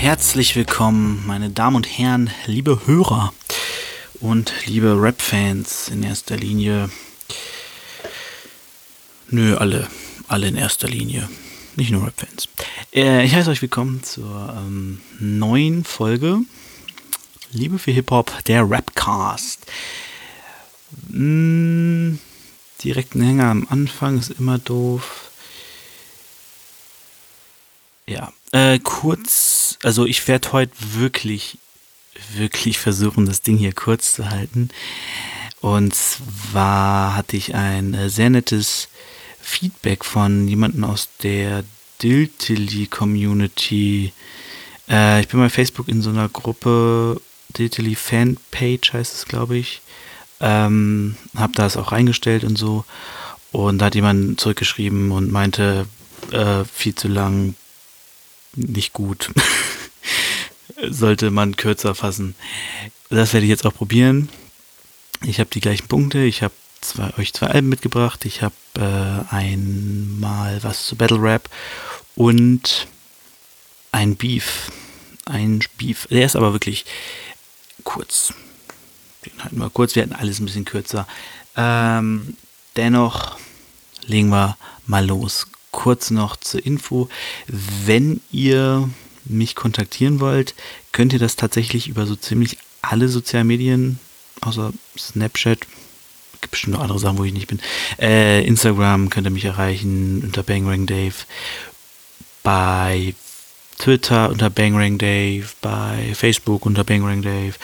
herzlich willkommen, meine Damen und Herren, liebe Hörer und liebe Rap-Fans in erster Linie. Nö, alle, alle in erster Linie, nicht nur Rap-Fans. Äh, ich heiße euch willkommen zur ähm, neuen Folge Liebe für Hip-Hop, der Rapcast. Mm, direkt ein Hänger am Anfang ist immer doof. Ja, äh, kurz, also ich werde heute wirklich, wirklich versuchen, das Ding hier kurz zu halten. Und zwar hatte ich ein äh, sehr nettes Feedback von jemandem aus der Diltily Community. Äh, ich bin bei Facebook in so einer Gruppe, Diltily Fanpage heißt es, glaube ich. Ähm, hab das auch reingestellt und so. Und da hat jemand zurückgeschrieben und meinte, äh, viel zu lang, nicht gut. Sollte man kürzer fassen. Das werde ich jetzt auch probieren. Ich habe die gleichen Punkte. Ich habe zwei, euch zwei Alben mitgebracht. Ich habe äh, einmal was zu Battle Rap und ein Beef. Ein Beef. Der ist aber wirklich kurz. Den halten wir kurz. Wir hatten alles ein bisschen kürzer. Ähm, dennoch legen wir mal los kurz noch zur Info. Wenn ihr mich kontaktieren wollt, könnt ihr das tatsächlich über so ziemlich alle sozialen Medien, außer Snapchat, gibt bestimmt noch andere Sachen, wo ich nicht bin. Äh, Instagram könnt ihr mich erreichen unter Bangrang Dave. Bei Twitter unter Bangrang Dave. Bei Facebook unter Bangrang Dave.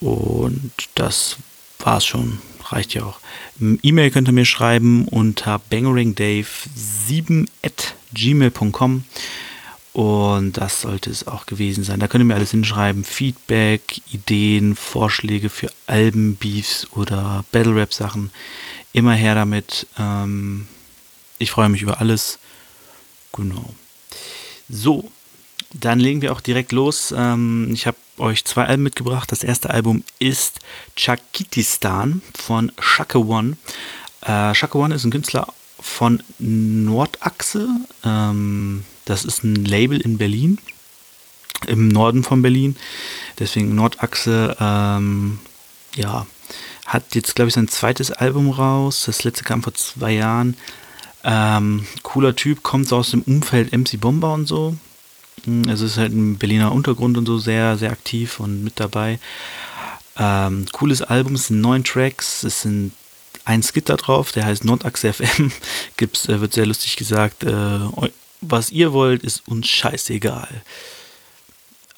Und das war's schon reicht ja auch. E-Mail könnt ihr mir schreiben unter bangeringdave7 at gmail.com und das sollte es auch gewesen sein. Da könnt ihr mir alles hinschreiben. Feedback, Ideen, Vorschläge für Alben, Beefs oder Battle Rap Sachen. Immer her damit. Ähm, ich freue mich über alles. Genau. So, dann legen wir auch direkt los. Ähm, ich habe euch zwei Alben mitgebracht. Das erste Album ist Chakitistan von Shaka One. Äh, Shaka One ist ein Künstler von Nordachse. Ähm, das ist ein Label in Berlin, im Norden von Berlin. Deswegen Nordachse, ähm, ja, hat jetzt, glaube ich, sein zweites Album raus. Das letzte kam vor zwei Jahren. Ähm, cooler Typ, kommt so aus dem Umfeld MC Bomber und so. Hm, es ist halt ein Berliner Untergrund und so sehr, sehr aktiv und mit dabei. Ähm, cooles Album, es sind neun Tracks, es sind ein Skit da drauf, der heißt Nordachse FM. Gibt's, äh, wird sehr lustig gesagt, äh, was ihr wollt, ist uns scheißegal.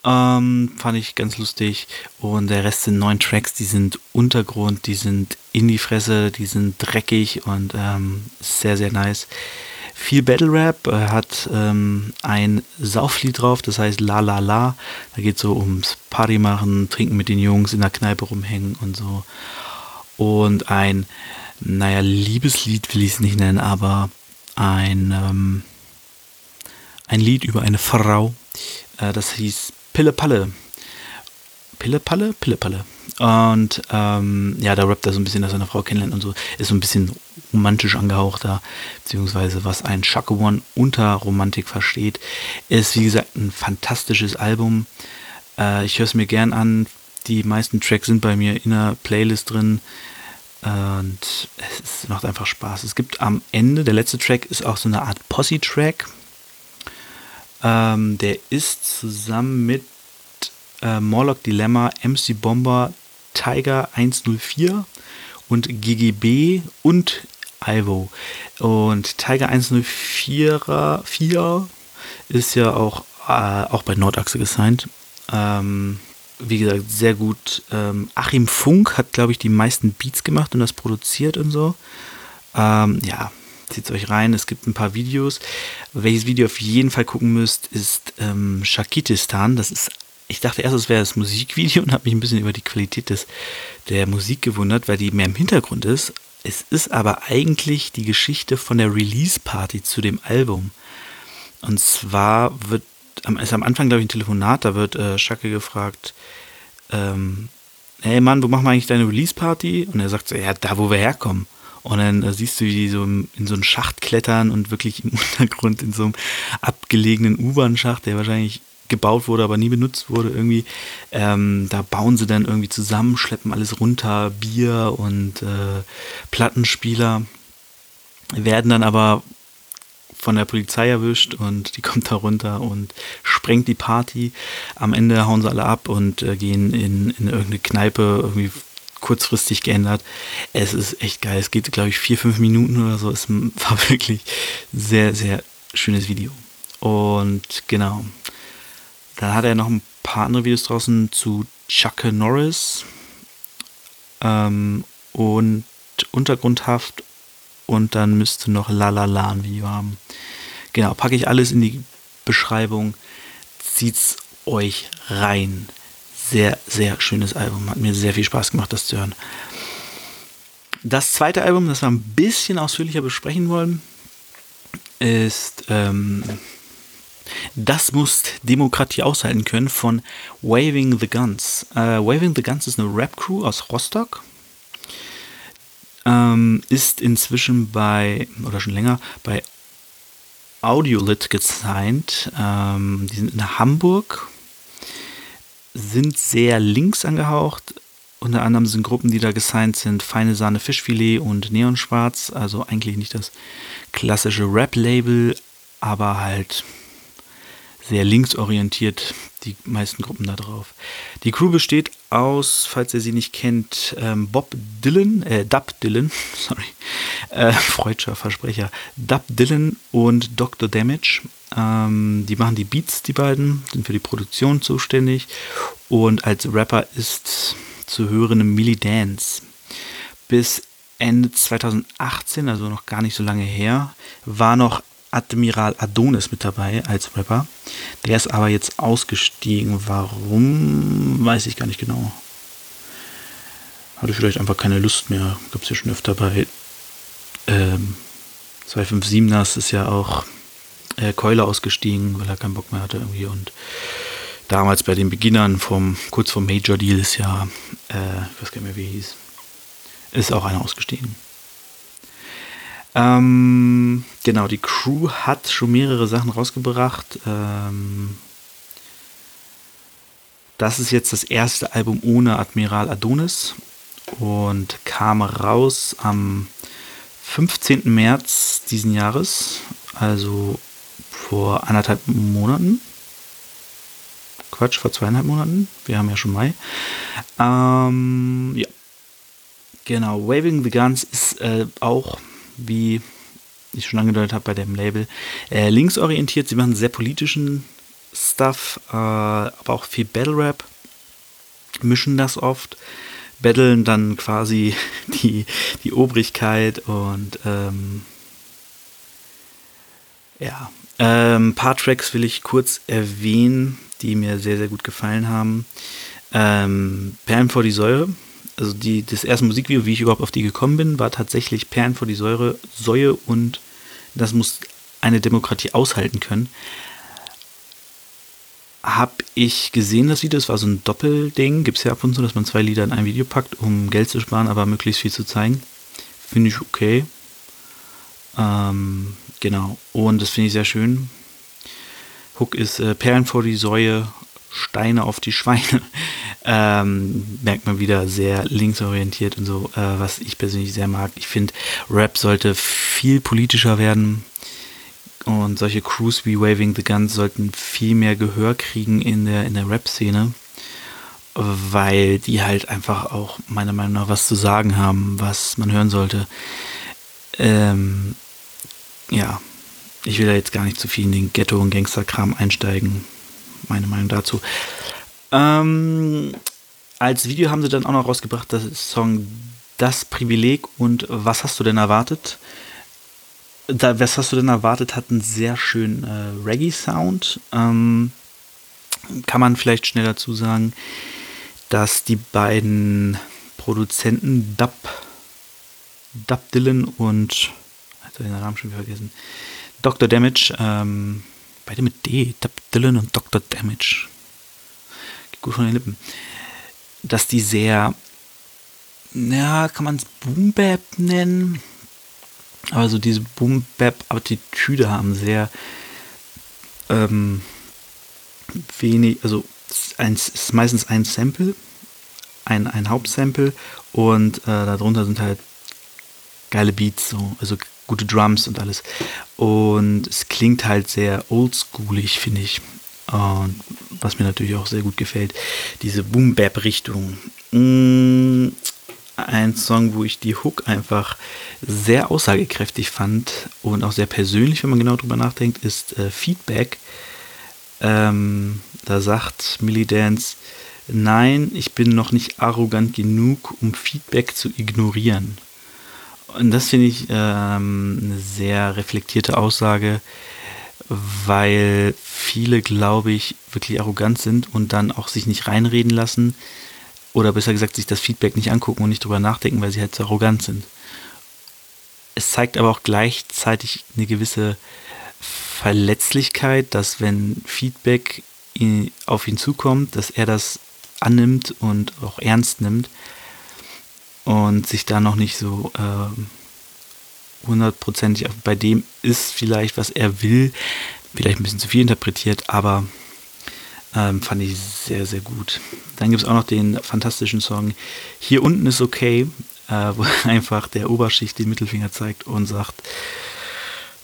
Ähm, fand ich ganz lustig. Und der Rest sind neun Tracks, die sind Untergrund, die sind in die Fresse, die sind dreckig und ähm, sehr, sehr nice viel Battle Rap. Er hat ähm, ein Sauflied drauf, das heißt La La La. Da geht es so ums Party machen, trinken mit den Jungs, in der Kneipe rumhängen und so. Und ein, naja, Liebeslied will ich es nicht nennen, aber ein, ähm, ein Lied über eine Frau. Äh, das hieß Pille Palle. Pille Palle? Pille Palle. Und ähm, ja, da rappt er so ein bisschen, dass er eine Frau kennenlernt und so. Ist so ein bisschen romantisch angehauchter, beziehungsweise was ein Shaka One unter Romantik versteht. Ist, wie gesagt, ein fantastisches Album. Äh, ich höre es mir gern an. Die meisten Tracks sind bei mir in der Playlist drin. Und es macht einfach Spaß. Es gibt am Ende, der letzte Track ist auch so eine Art Posse-Track. Ähm, der ist zusammen mit äh, Morlock Dilemma, MC Bomber, Tiger 104 und GGB und Ivo. Und Tiger 104 4 ist ja auch, äh, auch bei Nordachse gesigned. Ähm, wie gesagt, sehr gut. Ähm, Achim Funk hat, glaube ich, die meisten Beats gemacht und das produziert und so. Ähm, ja, zieht euch rein. Es gibt ein paar Videos. Welches Video auf jeden Fall gucken müsst, ist ähm, Shakitistan. Das ist ich dachte erst, es wäre das Musikvideo und habe mich ein bisschen über die Qualität des, der Musik gewundert, weil die mehr im Hintergrund ist. Es ist aber eigentlich die Geschichte von der Release-Party zu dem Album. Und zwar wird, ist am Anfang, glaube ich, ein Telefonat, da wird äh, Schacke gefragt, ähm, hey Mann, wo machen wir eigentlich deine Release-Party? Und er sagt so, ja, da, wo wir herkommen. Und dann äh, siehst du, wie die so in so einen Schacht klettern und wirklich im Untergrund in so einem abgelegenen U-Bahn-Schacht, der wahrscheinlich gebaut wurde, aber nie benutzt wurde irgendwie. Ähm, da bauen sie dann irgendwie zusammen, schleppen alles runter, Bier und äh, Plattenspieler, werden dann aber von der Polizei erwischt und die kommt da runter und sprengt die Party. Am Ende hauen sie alle ab und äh, gehen in, in irgendeine Kneipe, irgendwie kurzfristig geändert. Es ist echt geil. Es geht, glaube ich, vier, fünf Minuten oder so. Es war wirklich sehr, sehr schönes Video. Und genau. Dann hat er noch ein paar andere Videos draußen zu Chuck Norris ähm, und Untergrundhaft und dann müsste noch Lalala ein Video haben. Genau, packe ich alles in die Beschreibung. Zieht's euch rein. Sehr, sehr schönes Album. Hat mir sehr viel Spaß gemacht, das zu hören. Das zweite Album, das wir ein bisschen ausführlicher besprechen wollen, ist ähm, Das muss Demokratie aushalten können von Waving the Guns. Äh, Waving the Guns ist eine Rap-Crew aus Rostock. Ähm, ist inzwischen bei, oder schon länger, bei Audiolit gesigned. Ähm, die sind in Hamburg, sind sehr links angehaucht. Unter anderem sind Gruppen, die da gesigned sind, Feine Sahne Fischfilet und Neonschwarz. Also eigentlich nicht das klassische Rap-Label, aber halt sehr linksorientiert, die meisten Gruppen da drauf. Die Crew besteht aus, falls ihr sie nicht kennt, ähm, Bob Dylan, äh, Dub Dylan, sorry, äh, freudscher Versprecher, Dub Dylan und Dr. Damage. Ähm, die machen die Beats, die beiden, sind für die Produktion zuständig und als Rapper ist zu hören Millie Dance. Bis Ende 2018, also noch gar nicht so lange her, war noch Admiral Adonis mit dabei als Rapper. Der ist aber jetzt ausgestiegen. Warum, weiß ich gar nicht genau. Hatte vielleicht einfach keine Lust mehr. Gab es ja schon öfter bei ähm, 257ers ist ja auch äh, Keule ausgestiegen, weil er keinen Bock mehr hatte irgendwie. Und damals bei den Beginnern vom, kurz vor Major Deal ist ja, äh, ich weiß gar nicht mehr wie er hieß, ist auch einer ausgestiegen. Ähm, genau, die Crew hat schon mehrere Sachen rausgebracht. Ähm, das ist jetzt das erste Album ohne Admiral Adonis und kam raus am 15. März diesen Jahres, also vor anderthalb Monaten. Quatsch, vor zweieinhalb Monaten. Wir haben ja schon Mai. Ähm, ja. Genau, Waving the Guns ist äh, auch wie ich schon angedeutet habe bei dem Label, äh, linksorientiert. Sie machen sehr politischen Stuff, äh, aber auch viel Battle Rap. Mischen das oft, battlen dann quasi die, die Obrigkeit und ähm, ja. Ein ähm, paar Tracks will ich kurz erwähnen, die mir sehr, sehr gut gefallen haben. Ähm, Perlen vor die Säure also die, das erste Musikvideo, wie ich überhaupt auf die gekommen bin, war tatsächlich Perlen vor die Säure, Säue und das muss eine Demokratie aushalten können. Habe ich gesehen, das Video, das war so ein Doppelding, gibt es ja ab und zu, dass man zwei Lieder in ein Video packt, um Geld zu sparen, aber möglichst viel zu zeigen. Finde ich okay. Ähm, genau, und das finde ich sehr schön. Hook ist äh, Perlen vor die Säue, Steine auf die Schweine. Ähm, merkt man wieder sehr linksorientiert und so, äh, was ich persönlich sehr mag. Ich finde, Rap sollte viel politischer werden und solche Crews wie Waving the Guns sollten viel mehr Gehör kriegen in der, in der Rap-Szene, weil die halt einfach auch meiner Meinung nach was zu sagen haben, was man hören sollte. Ähm, ja, ich will da jetzt gar nicht zu viel in den Ghetto- und Gangsterkram einsteigen. Meine Meinung dazu. Ähm, als Video haben sie dann auch noch rausgebracht, das Song Das Privileg und Was hast du denn erwartet? Da, was hast du denn erwartet, hat einen sehr schönen äh, Reggae-Sound. Ähm, kann man vielleicht schnell dazu sagen, dass die beiden Produzenten Dub, Dub Dylan und, jetzt den Namen schon vergessen, Dr. Damage, ähm, beide mit D, Dub Dylan und Dr. Damage gut von den Lippen, dass die sehr, ja, kann man es Boom Bap nennen, aber so diese Boom Bap Attitüde haben, sehr, ähm, wenig, also es ist meistens ein Sample, ein, ein Hauptsample und äh, darunter sind halt geile Beats, so, also gute Drums und alles. Und es klingt halt sehr oldschoolig, finde ich. Und was mir natürlich auch sehr gut gefällt, diese Boom-Bap-Richtung. Mm, ein Song, wo ich die Hook einfach sehr aussagekräftig fand und auch sehr persönlich, wenn man genau drüber nachdenkt, ist äh, Feedback. Ähm, da sagt Millie Dance, nein, ich bin noch nicht arrogant genug, um Feedback zu ignorieren. Und das finde ich ähm, eine sehr reflektierte Aussage, weil viele, glaube ich, wirklich arrogant sind und dann auch sich nicht reinreden lassen oder besser gesagt sich das Feedback nicht angucken und nicht drüber nachdenken, weil sie halt so arrogant sind. Es zeigt aber auch gleichzeitig eine gewisse Verletzlichkeit, dass wenn Feedback auf ihn zukommt, dass er das annimmt und auch ernst nimmt und sich da noch nicht so äh, hundertprozentig bei dem ist vielleicht, was er will, vielleicht ein bisschen zu viel interpretiert, aber ähm, fand ich sehr, sehr gut. Dann gibt es auch noch den fantastischen Song Hier unten ist okay, äh, wo einfach der Oberschicht den Mittelfinger zeigt und sagt,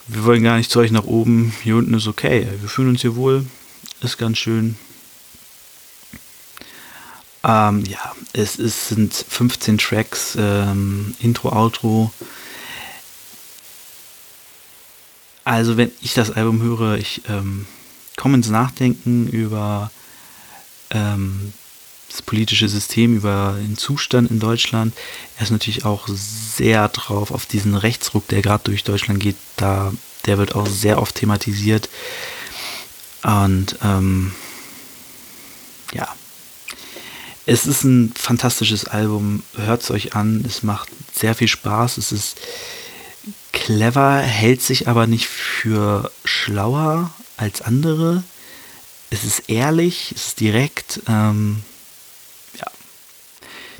wir wollen gar nicht zu euch nach oben, hier unten ist okay, wir fühlen uns hier wohl, ist ganz schön. Ähm, ja, es, es sind 15 Tracks, ähm, Intro, Outro. Also wenn ich das Album höre, ich ähm, komme ins Nachdenken über ähm, das politische System, über den Zustand in Deutschland. Er ist natürlich auch sehr drauf auf diesen Rechtsruck, der gerade durch Deutschland geht. Da, der wird auch sehr oft thematisiert. Und ähm, ja, es ist ein fantastisches Album. Hört es euch an. Es macht sehr viel Spaß. Es ist clever, hält sich aber nicht für schlauer als andere. Es ist ehrlich, es ist direkt. Ähm.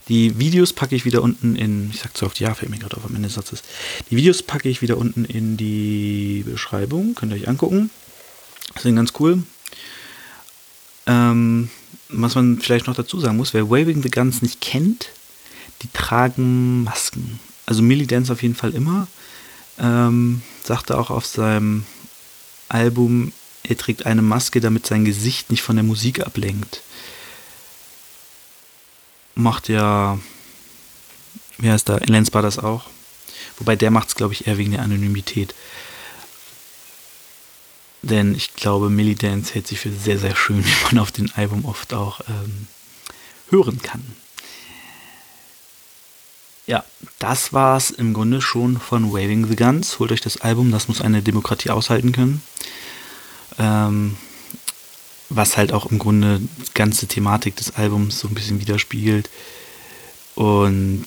Die Videos packe ich wieder unten in, ich sag zu oft ja, fällt mir gerade auf am Ende des Satzes. Die Videos packe ich wieder unten in die Beschreibung, könnt ihr euch angucken. sind ganz cool. Ähm, was man vielleicht noch dazu sagen muss, wer Waving the Guns nicht kennt, die tragen Masken. Also Millie Dance auf jeden Fall immer. Ähm, sagte auch auf seinem Album, er trägt eine Maske, damit sein Gesicht nicht von der Musik ablenkt. Macht ja, wie heißt da, Lance das auch. Wobei der macht es, glaube ich, eher wegen der Anonymität. Denn ich glaube, Millie Dance hält sich für sehr, sehr schön, wie man auf dem Album oft auch ähm, hören kann. Ja, das war es im Grunde schon von Waving the Guns. Holt euch das Album, das muss eine Demokratie aushalten können. Ähm, was halt auch im Grunde die ganze Thematik des Albums so ein bisschen widerspiegelt. Und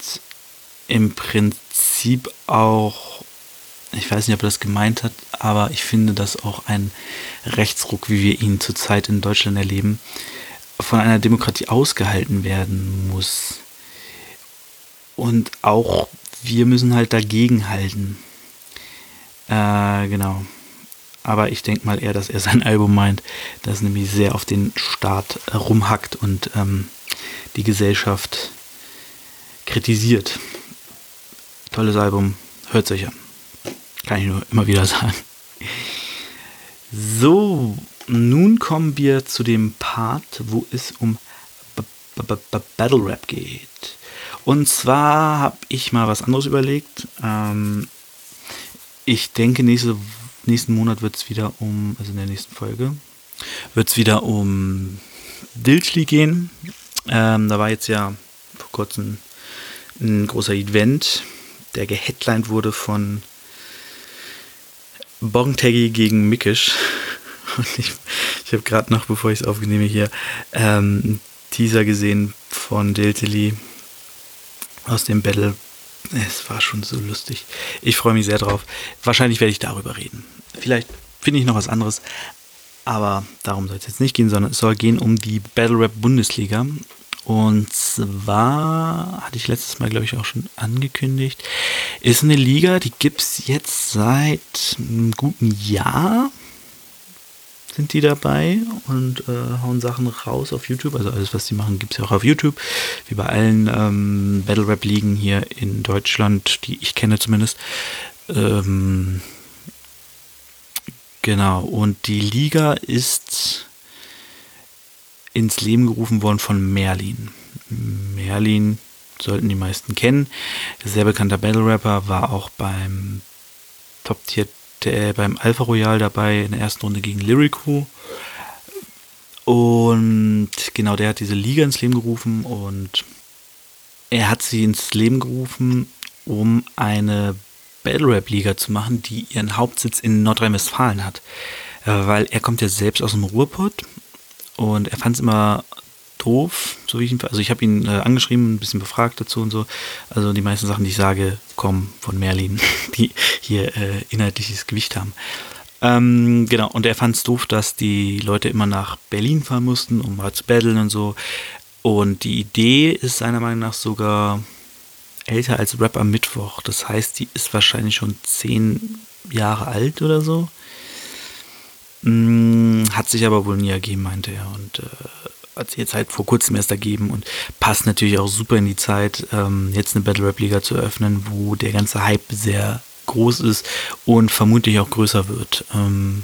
im Prinzip auch ich weiß nicht, ob er das gemeint hat, aber ich finde, dass auch ein Rechtsruck, wie wir ihn zurzeit in Deutschland erleben, von einer Demokratie ausgehalten werden muss. Und auch wir müssen halt dagegen halten. Äh, genau. Aber ich denke mal eher, dass er sein Album meint, das nämlich sehr auf den Staat rumhackt und ähm, die Gesellschaft kritisiert. Tolles Album, hört es euch an. Kann ich nur immer wieder sagen. So, nun kommen wir zu dem Part, wo es um B -B -B Battle Rap geht. Und zwar habe ich mal was anderes überlegt. Ähm, ich denke, nächste, nächsten Monat wird es wieder um, also in der nächsten Folge, wird es wieder um Dilchli gehen. Ähm, da war jetzt ja vor kurzem ein großer Event, der geheadlined wurde von Bongtaggy gegen Mickisch. Und ich, ich habe gerade noch, bevor ich es aufnehme, hier ähm, Teaser gesehen von Diltily aus dem Battle. Es war schon so lustig. Ich freue mich sehr drauf. Wahrscheinlich werde ich darüber reden. Vielleicht finde ich noch was anderes. Aber darum soll es jetzt nicht gehen, sondern es soll gehen um die Battle Rap Bundesliga. Und zwar, hatte ich letztes Mal, glaube ich, auch schon angekündigt, ist eine Liga, die gibt es jetzt seit einem guten Jahr. sind die dabei und äh, hauen Sachen raus auf YouTube. Also alles, was die machen, gibt es ja auch auf YouTube. Wie bei allen ähm, Battle Rap Ligen hier in Deutschland, die ich kenne zumindest. Ähm, genau, und die Liga ist ins Leben gerufen worden von Merlin. Merlin sollten die meisten kennen. Sehr bekannter Battle Rapper, war auch beim Top Tier, der, beim Alpha Royal dabei in der ersten Runde gegen Lyrico. Und genau, der hat diese Liga ins Leben gerufen und er hat sie ins Leben gerufen, um eine Battle Rap Liga zu machen, die ihren Hauptsitz in Nordrhein-Westfalen hat. Äh, weil er kommt ja selbst aus dem Ruhrpott und er fand es immer doof, so wie ich ihn, also ich habe ihn äh, angeschrieben, ein bisschen befragt dazu und so. Also die meisten Sachen, die ich sage, kommen von Merlin, die hier äh, inhaltliches Gewicht haben. Ähm, genau, und er fand es doof, dass die Leute immer nach Berlin fahren mussten, um mal zu battlen und so. Und die Idee ist seiner Meinung nach sogar älter als Rap am Mittwoch. Das heißt, die ist wahrscheinlich schon zehn Jahre alt oder so. Hm, hat sich aber wohl nie ergeben, meinte er. Und äh, hat sich jetzt halt vor kurzem erst ergeben und passt natürlich auch super in die Zeit, ähm, jetzt eine Battle Rap Liga zu eröffnen, wo der ganze Hype sehr groß ist und vermutlich auch größer wird. Ähm,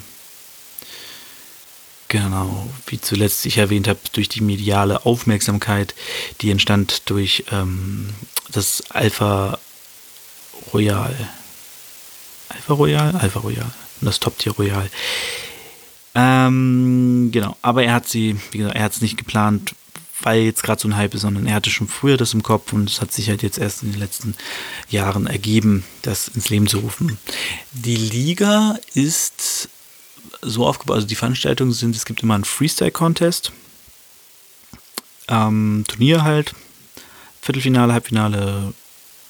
genau, wie zuletzt ich erwähnt habe, durch die mediale Aufmerksamkeit, die entstand durch ähm, das Alpha Royal. Alpha Royal? Alpha Royal. Das Top Tier Royal. Ähm, genau, aber er hat sie, wie gesagt, er hat es nicht geplant, weil jetzt gerade so ein Hype ist, sondern er hatte schon früher das im Kopf und es hat sich halt jetzt erst in den letzten Jahren ergeben, das ins Leben zu rufen. Die Liga ist so aufgebaut, also die Veranstaltungen sind, es gibt immer einen Freestyle-Contest, ähm, Turnier halt, Viertelfinale, Halbfinale,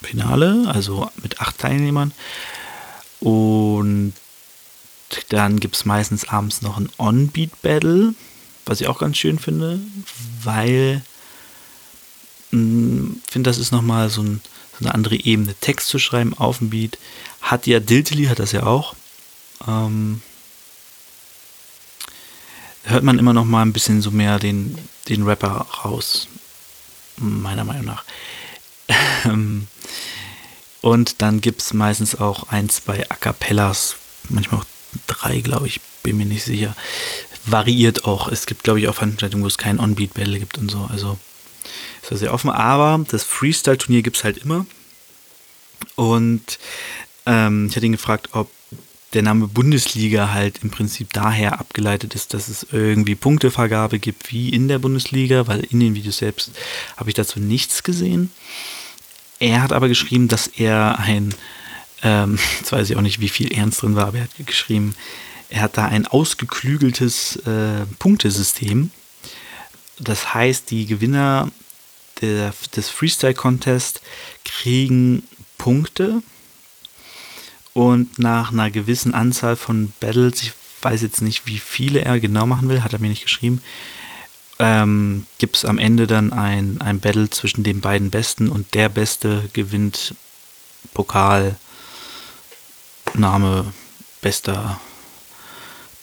Finale, also mit acht Teilnehmern. Und dann gibt es meistens abends noch ein On-Beat-Battle, was ich auch ganz schön finde, weil ich mm, finde, das ist nochmal so, ein, so eine andere Ebene. Text zu schreiben auf dem Beat. Hat ja Diltily, hat das ja auch. Ähm, hört man immer noch mal ein bisschen so mehr den, den Rapper raus. Meiner Meinung nach. Ähm, und dann gibt es meistens auch ein, zwei A Cappellas, manchmal auch drei, glaube ich, bin mir nicht sicher. Variiert auch. Es gibt, glaube ich, auch Veranstaltungen, wo es kein On-Beat-Battle gibt und so. Also ist das sehr offen. Aber das Freestyle-Turnier gibt es halt immer. Und ähm, ich hatte ihn gefragt, ob der Name Bundesliga halt im Prinzip daher abgeleitet ist, dass es irgendwie Punktevergabe gibt wie in der Bundesliga, weil in den Videos selbst habe ich dazu nichts gesehen. Er hat aber geschrieben, dass er ein ähm, jetzt weiß ich auch nicht, wie viel Ernst drin war, aber er hat geschrieben, er hat da ein ausgeklügeltes äh, Punktesystem. Das heißt, die Gewinner der, des Freestyle-Contest kriegen Punkte und nach einer gewissen Anzahl von Battles, ich weiß jetzt nicht, wie viele er genau machen will, hat er mir nicht geschrieben, ähm, gibt es am Ende dann ein, ein Battle zwischen den beiden Besten und der Beste gewinnt Pokal, Name bester,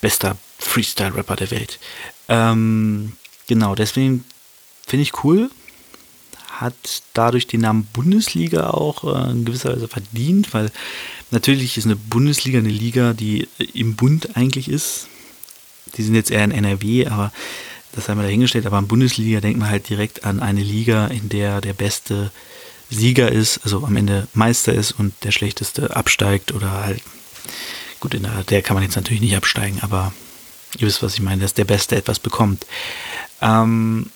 bester Freestyle-Rapper der Welt. Ähm, genau, deswegen finde ich cool. Hat dadurch den Namen Bundesliga auch äh, in gewisser Weise verdient, weil natürlich ist eine Bundesliga eine Liga, die im Bund eigentlich ist. Die sind jetzt eher in NRW, aber das haben wir dahingestellt. Aber an Bundesliga denkt man halt direkt an eine Liga, in der der beste Sieger ist, also am Ende Meister ist und der schlechteste absteigt oder halt, gut, in der, der kann man jetzt natürlich nicht absteigen, aber ihr wisst, was ich meine, dass der Beste etwas bekommt. Ähm,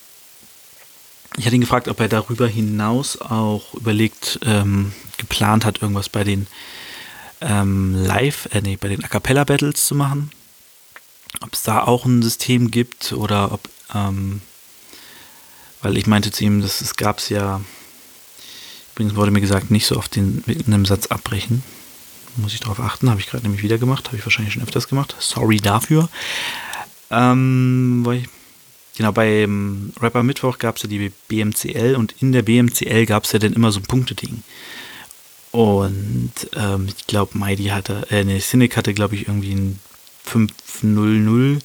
ich hatte ihn gefragt, ob er darüber hinaus auch überlegt, ähm, geplant hat, irgendwas bei den ähm, Live, äh, nee, bei den A Cappella Battles zu machen. Ob es da auch ein System gibt oder ob, ähm, weil ich meinte zu ihm, dass es gab es ja Übrigens wurde mir gesagt, nicht so oft den, mit einem Satz abbrechen. Muss ich darauf achten, habe ich gerade nämlich wieder gemacht, habe ich wahrscheinlich schon öfters gemacht. Sorry dafür. Ähm, ich, genau, beim Rapper Mittwoch gab es ja die BMCL und in der BMCL gab es ja dann immer so ein Punkteding. Und ähm, ich glaube, Mighty hatte, äh, ne, Cynic hatte, glaube ich, irgendwie ein 5-0-0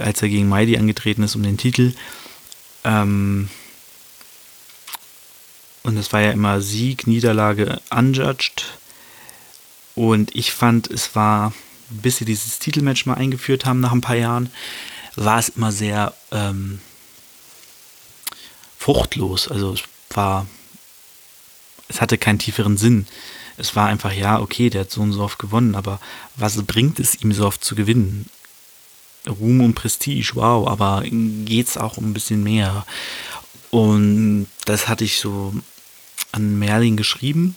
als er gegen Mighty angetreten ist um den Titel. Ähm, und es war ja immer Sieg, Niederlage, unjudged. Und ich fand, es war, bis sie dieses Titelmatch mal eingeführt haben nach ein paar Jahren, war es immer sehr ähm, fruchtlos. Also es war, es hatte keinen tieferen Sinn. Es war einfach, ja, okay, der hat so und so oft gewonnen, aber was bringt es ihm so oft zu gewinnen? Ruhm und Prestige, wow, aber geht es auch um ein bisschen mehr. Und das hatte ich so an Merlin geschrieben,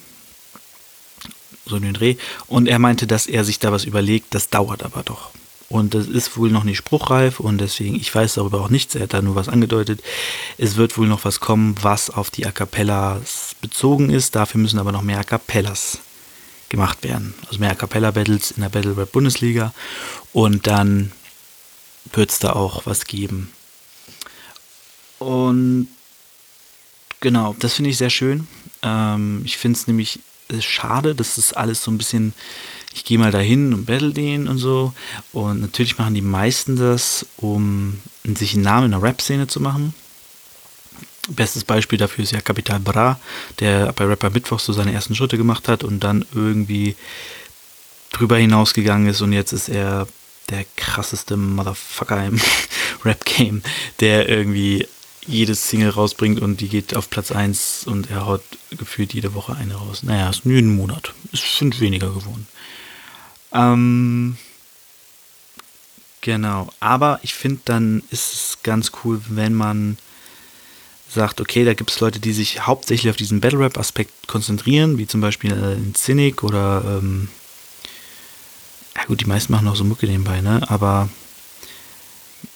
so in den Dreh, und er meinte, dass er sich da was überlegt, das dauert aber doch. Und das ist wohl noch nicht spruchreif und deswegen, ich weiß darüber auch nichts, er hat da nur was angedeutet. Es wird wohl noch was kommen, was auf die A Cappellas bezogen ist. Dafür müssen aber noch mehr A Cappellas gemacht werden. Also mehr A Cappella Battles in der Battle Rap Bundesliga. Und dann wird es da auch was geben. Und genau, das finde ich sehr schön. Ähm, ich finde es nämlich äh, schade, dass das alles so ein bisschen, ich gehe mal dahin und battle den und so. Und natürlich machen die meisten das, um sich einen Namen in der Rap-Szene zu machen. Bestes Beispiel dafür ist ja Capital Bra, der bei Rapper Mittwoch so seine ersten Schritte gemacht hat und dann irgendwie drüber hinausgegangen ist und jetzt ist er der krasseste Motherfucker im Rap-Game, der irgendwie jedes Single rausbringt und die geht auf Platz 1 und er haut gefühlt jede Woche eine raus. Naja, ist nur ein Monat. Ist fünf weniger geworden. Ähm, genau. Aber ich finde, dann ist es ganz cool, wenn man sagt, okay, da gibt es Leute, die sich hauptsächlich auf diesen Battle Rap-Aspekt konzentrieren, wie zum Beispiel äh, in Cynic oder ähm, ja gut, die meisten machen auch so Mucke nebenbei, ne? Aber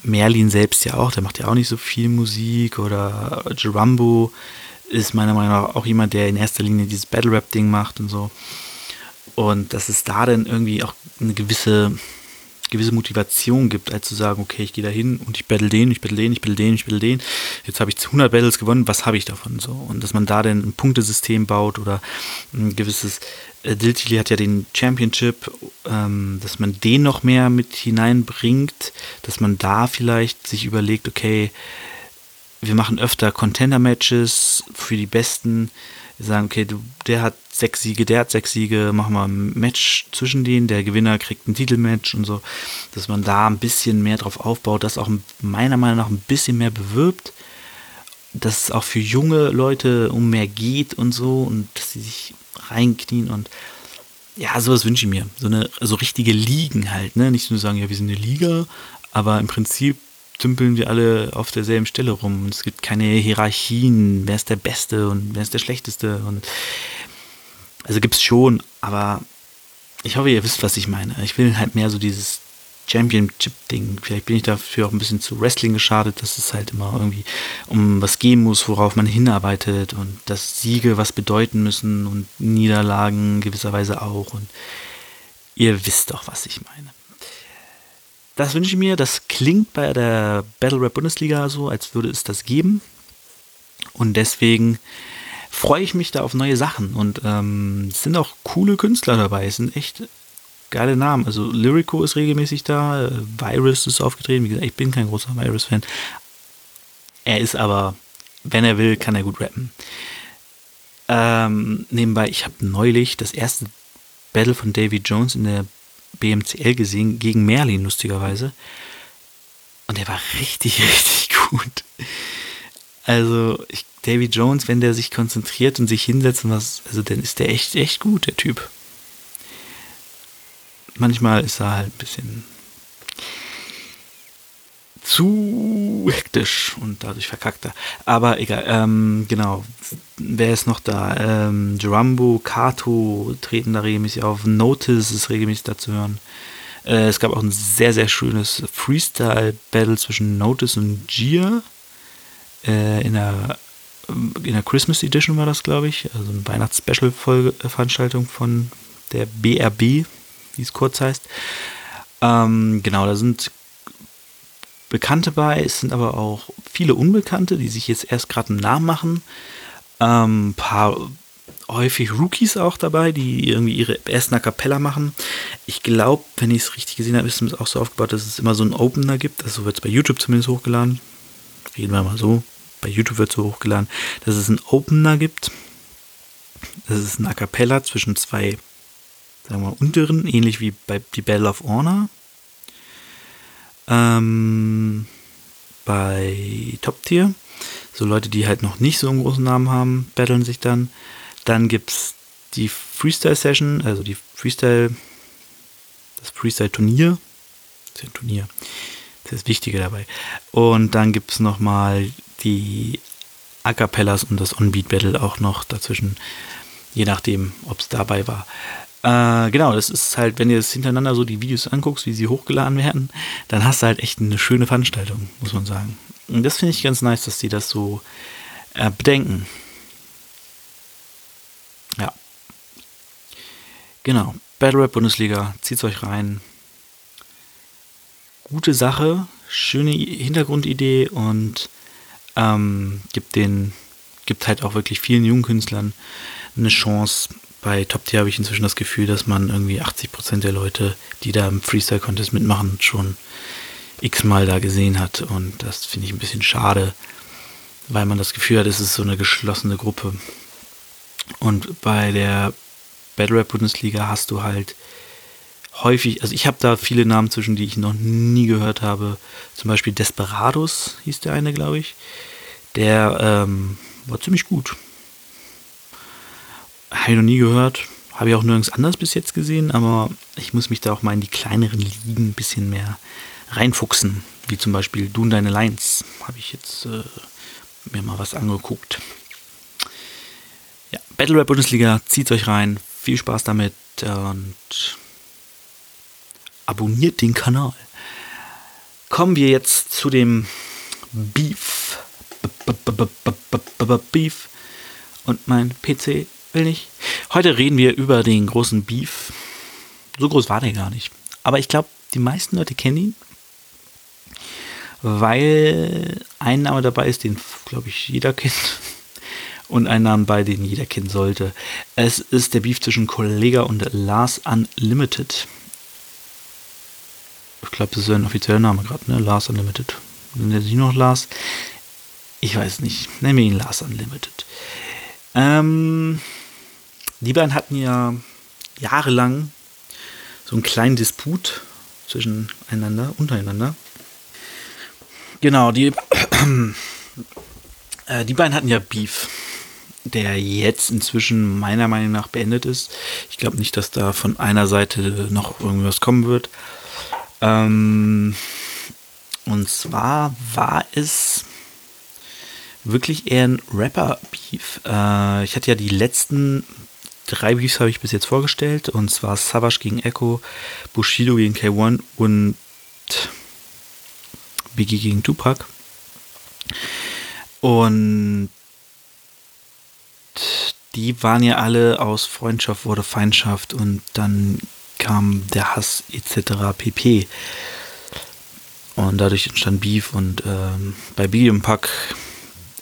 Merlin selbst ja auch, der macht ja auch nicht so viel Musik oder Gerambo ist meiner Meinung nach auch jemand, der in erster Linie dieses Battle Rap Ding macht und so. Und dass es da dann irgendwie auch eine gewisse gewisse Motivation gibt, als zu sagen, okay, ich gehe da hin und ich battle den, ich battle den, ich battle den, ich battle den. Jetzt habe ich 100 Battles gewonnen, was habe ich davon so? Und dass man da dann ein Punktesystem baut oder ein gewisses, Diltili hat ja den Championship, ähm, dass man den noch mehr mit hineinbringt, dass man da vielleicht sich überlegt, okay, wir machen öfter Contender-Matches für die Besten, wir sagen, okay, du, der hat sechs Siege, der hat sechs Siege, machen wir ein Match zwischen denen, der Gewinner kriegt ein Titelmatch und so, dass man da ein bisschen mehr drauf aufbaut, das auch meiner Meinung nach ein bisschen mehr bewirbt, dass es auch für junge Leute um mehr geht und so und dass sie sich reinknien und ja, sowas wünsche ich mir. So eine so richtige Ligen halt, ne? Nicht nur sagen, ja, wir sind eine Liga, aber im Prinzip dümpeln wir alle auf derselben Stelle rum. Es gibt keine Hierarchien, wer ist der Beste und wer ist der Schlechteste. Und also gibt es schon, aber ich hoffe, ihr wisst, was ich meine. Ich will halt mehr so dieses Championship-Ding. Vielleicht bin ich dafür auch ein bisschen zu Wrestling geschadet, dass es halt immer irgendwie um was gehen muss, worauf man hinarbeitet und dass Siege was bedeuten müssen und Niederlagen gewisserweise auch. Und ihr wisst doch, was ich meine. Das wünsche ich mir. Das klingt bei der Battle Rap Bundesliga so, als würde es das geben. Und deswegen freue ich mich da auf neue Sachen. Und ähm, es sind auch coole Künstler dabei. Es sind echt geile Namen. Also Lyrico ist regelmäßig da. Virus ist aufgetreten. Wie gesagt, ich bin kein großer Virus-Fan. Er ist aber, wenn er will, kann er gut rappen. Ähm, nebenbei, ich habe neulich das erste Battle von Davy Jones in der BMCL gesehen, gegen Merlin, lustigerweise. Und der war richtig, richtig gut. Also, ich, Davy Jones, wenn der sich konzentriert und sich hinsetzt und was, also dann ist der echt, echt gut, der Typ. Manchmal ist er halt ein bisschen zu hektisch und dadurch verkackt er. Aber egal, ähm, genau. Wer ist noch da? Ähm, Gerambo, Kato treten da regelmäßig auf. Notice ist regelmäßig da zu hören. Äh, es gab auch ein sehr, sehr schönes Freestyle-Battle zwischen Notice und Gia. Äh, in der in der Christmas Edition war das, glaube ich. Also eine Weihnachts-Special-Veranstaltung von der BRB, wie es kurz heißt. Ähm, genau, da sind Bekannte bei, es sind aber auch viele Unbekannte, die sich jetzt erst gerade einen Namen machen. Ein ähm, paar häufig Rookies auch dabei, die irgendwie ihre ersten A Cappella machen. Ich glaube, wenn ich es richtig gesehen habe, ist es auch so aufgebaut, dass es immer so einen Opener gibt. Also wird es bei YouTube zumindest hochgeladen. Reden wir mal so. Bei YouTube wird es so hochgeladen, dass es einen Opener gibt. Das ist ein A Cappella zwischen zwei, sagen wir unteren, ähnlich wie bei die Battle of Honor. Ähm, bei Top Tier. So Leute, die halt noch nicht so einen großen Namen haben, battlen sich dann. Dann gibt es die Freestyle-Session, also die Freestyle, das Freestyle-Turnier. Das ist ein Turnier. Das ist das Wichtige dabei. Und dann gibt es nochmal die A Cappellas und das On-Beat-Battle auch noch dazwischen, je nachdem, ob es dabei war. Äh, genau, das ist halt, wenn du jetzt hintereinander so die Videos anguckst, wie sie hochgeladen werden, dann hast du halt echt eine schöne Veranstaltung, muss man sagen. Und das finde ich ganz nice, dass die das so äh, bedenken. Ja. Genau. Battle Rap Bundesliga, zieht's euch rein. Gute Sache, schöne Hintergrundidee und ähm, gibt den, gibt halt auch wirklich vielen jungen Künstlern eine Chance, bei Top Tier habe ich inzwischen das Gefühl, dass man irgendwie 80% der Leute, die da im Freestyle-Contest mitmachen, schon x-mal da gesehen hat. Und das finde ich ein bisschen schade, weil man das Gefühl hat, es ist so eine geschlossene Gruppe. Und bei der Battle Rap Bundesliga hast du halt häufig, also ich habe da viele Namen zwischen, die ich noch nie gehört habe. Zum Beispiel Desperados hieß der eine, glaube ich. Der ähm, war ziemlich gut. Habe ich noch nie gehört. Habe ich auch nirgends anders bis jetzt gesehen, aber ich muss mich da auch mal in die kleineren Ligen ein bisschen mehr reinfuchsen. Wie zum Beispiel Du und deine Lines. Habe ich jetzt äh, mir mal was angeguckt. Ja, Battle Rap Bundesliga, zieht euch rein. Viel Spaß damit und abonniert den Kanal. Kommen wir jetzt zu dem Beef. Beef. Und mein PC will nicht. Heute reden wir über den großen Beef. So groß war der gar nicht. Aber ich glaube, die meisten Leute kennen ihn, weil ein Name dabei ist, den, glaube ich, jeder kennt. Und ein Name bei, den jeder kennen sollte. Es ist der Beef zwischen Kollega und Lars Unlimited. Ich glaube, das ist ein offizieller Name gerade, ne? Lars Unlimited. Nennt er sich noch Lars? Ich weiß nicht. Nennen wir ihn Lars Unlimited. Ähm, die beiden hatten ja jahrelang so einen kleinen Disput zwischen einander, untereinander. Genau, die, äh, die beiden hatten ja Beef, der jetzt inzwischen meiner Meinung nach beendet ist. Ich glaube nicht, dass da von einer Seite noch irgendwas kommen wird. Ähm, und zwar war es wirklich eher ein Rapper-Beef. Äh, ich hatte ja die letzten drei Beefs habe ich bis jetzt vorgestellt. Und zwar Savage gegen Echo, Bushido gegen K1 und Biggie gegen Tupac. Und die waren ja alle aus Freundschaft wurde Feindschaft und dann kam der Hass etc. pp. Und dadurch entstand Beef und ähm, bei Biggie und Pack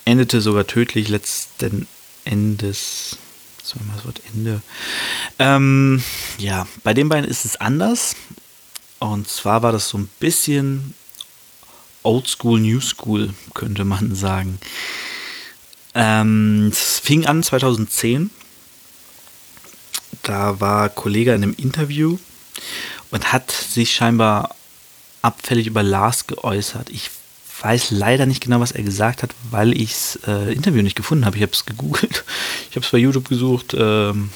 endete sogar tödlich letzten Endes zweimal das Wort Ende. Ähm, ja, bei den beiden ist es anders. Und zwar war das so ein bisschen Old School, New School, könnte man sagen. Ähm, es fing an 2010. Da war Kollege in einem Interview und hat sich scheinbar abfällig über Lars geäußert. Ich weiß leider nicht genau, was er gesagt hat, weil ich das äh, Interview nicht gefunden habe. Ich habe es gegoogelt, ich habe es bei YouTube gesucht. Ähm,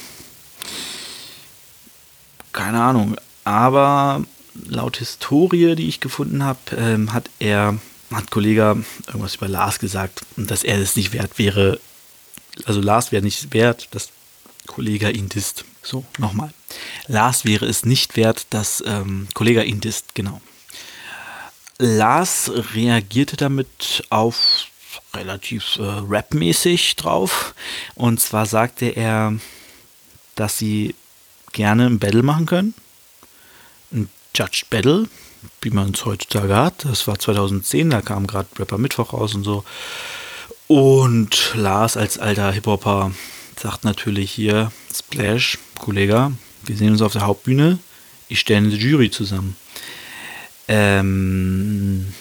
keine Ahnung. Aber laut Historie, die ich gefunden habe, ähm, hat er, hat Kollege irgendwas über Lars gesagt, dass er es nicht wert wäre. Also Lars wäre nicht wert, dass Kollege ihn disst. So, nochmal. Lars wäre es nicht wert, dass ähm, Kollege ihn disst, genau. Lars reagierte damit auf relativ äh, rapmäßig drauf. Und zwar sagte er, dass sie gerne ein Battle machen können. Ein Judged Battle, wie man es heutzutage hat. Das war 2010, da kam gerade Rapper Mittwoch raus und so. Und Lars als alter Hip-Hopper sagt natürlich hier Splash, Kollege, wir sehen uns auf der Hauptbühne, ich stelle eine Jury zusammen. Ähm,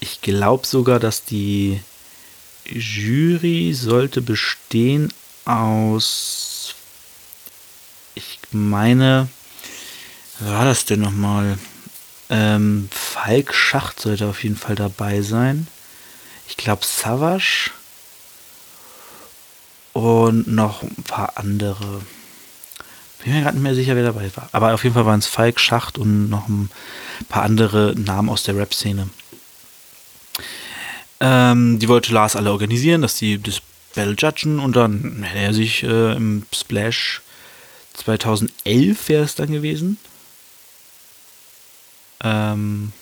ich glaube sogar, dass die Jury sollte bestehen aus, ich meine, wer war das denn nochmal? Ähm, Falk Schacht sollte auf jeden Fall dabei sein. Ich glaube Savage und noch ein paar andere. Bin mir gerade nicht mehr sicher, wer dabei war. Aber auf jeden Fall waren es Falk Schacht und noch ein paar andere Namen aus der Rap-Szene. Ähm, die wollte Lars alle organisieren, dass die das Battle judgen und dann hätte er sich äh, im Splash 2011 wäre es dann gewesen. Ähm,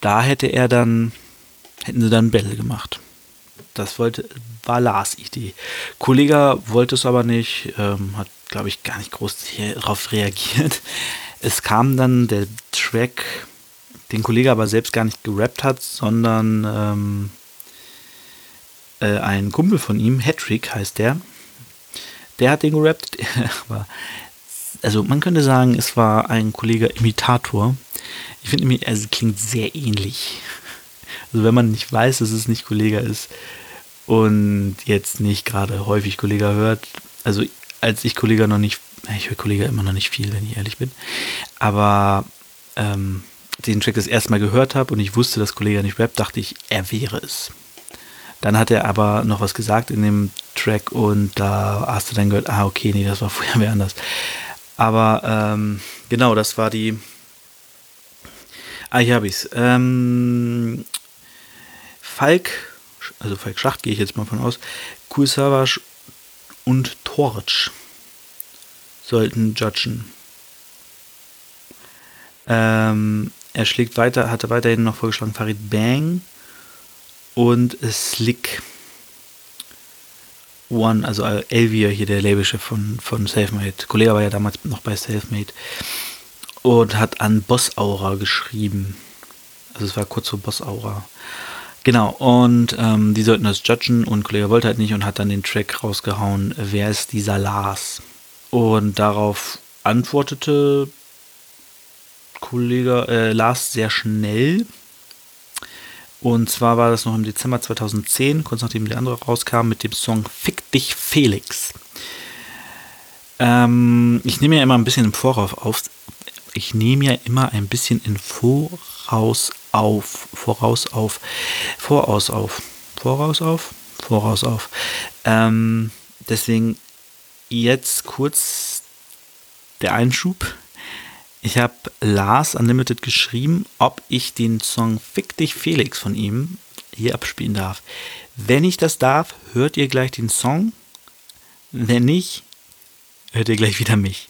da hätte er dann, hätten sie dann Battle gemacht. Das wollte, war Lars Idee. Kollege wollte es aber nicht, ähm, hat, glaube ich, gar nicht groß darauf reagiert. Es kam dann der Track den Kollege aber selbst gar nicht gerappt hat, sondern ähm, äh, ein Kumpel von ihm, Hattrick heißt der, der hat den gerappt. also man könnte sagen, es war ein Kollege Imitator. Ich finde, also es klingt sehr ähnlich. Also wenn man nicht weiß, dass es nicht Kollege ist und jetzt nicht gerade häufig Kollege hört, also als ich Kollege noch nicht, ich höre Kollege immer noch nicht viel, wenn ich ehrlich bin, aber ähm, den Track das erste Mal gehört habe und ich wusste, dass Kollege nicht rappt, dachte ich, er wäre es. Dann hat er aber noch was gesagt in dem Track und da hast du dann gehört, ah, okay, nee, das war vorher wer anders. Aber ähm, genau, das war die. Ah, hier habe ich es. Ähm, Falk, also Falk Schacht gehe ich jetzt mal von aus, Savage und Torch sollten judgen. Ähm, er schlägt weiter, hatte weiterhin noch vorgeschlagen Farid Bang und Slick One, also Elvia hier, der Labelchef von, von Selfmade. Kollege war ja damals noch bei Selfmade und hat an Boss Aura geschrieben. Also es war kurz vor Boss Aura. Genau, und ähm, die sollten das judgen und Kollege wollte halt nicht und hat dann den Track rausgehauen, wer ist dieser Lars? Und darauf antwortete Kollege äh, Lars sehr schnell. Und zwar war das noch im Dezember 2010, kurz nachdem der andere rauskam, mit dem Song Fick dich Felix. Ähm, ich nehme ja immer ein bisschen im Voraus auf. Ich nehme ja immer ein bisschen in Voraus auf. Voraus auf. Voraus auf. Voraus auf. Voraus auf. Ähm, deswegen jetzt kurz der Einschub. Ich habe Lars Unlimited geschrieben, ob ich den Song Fick dich Felix von ihm hier abspielen darf. Wenn ich das darf, hört ihr gleich den Song. Wenn nicht, hört ihr gleich wieder mich.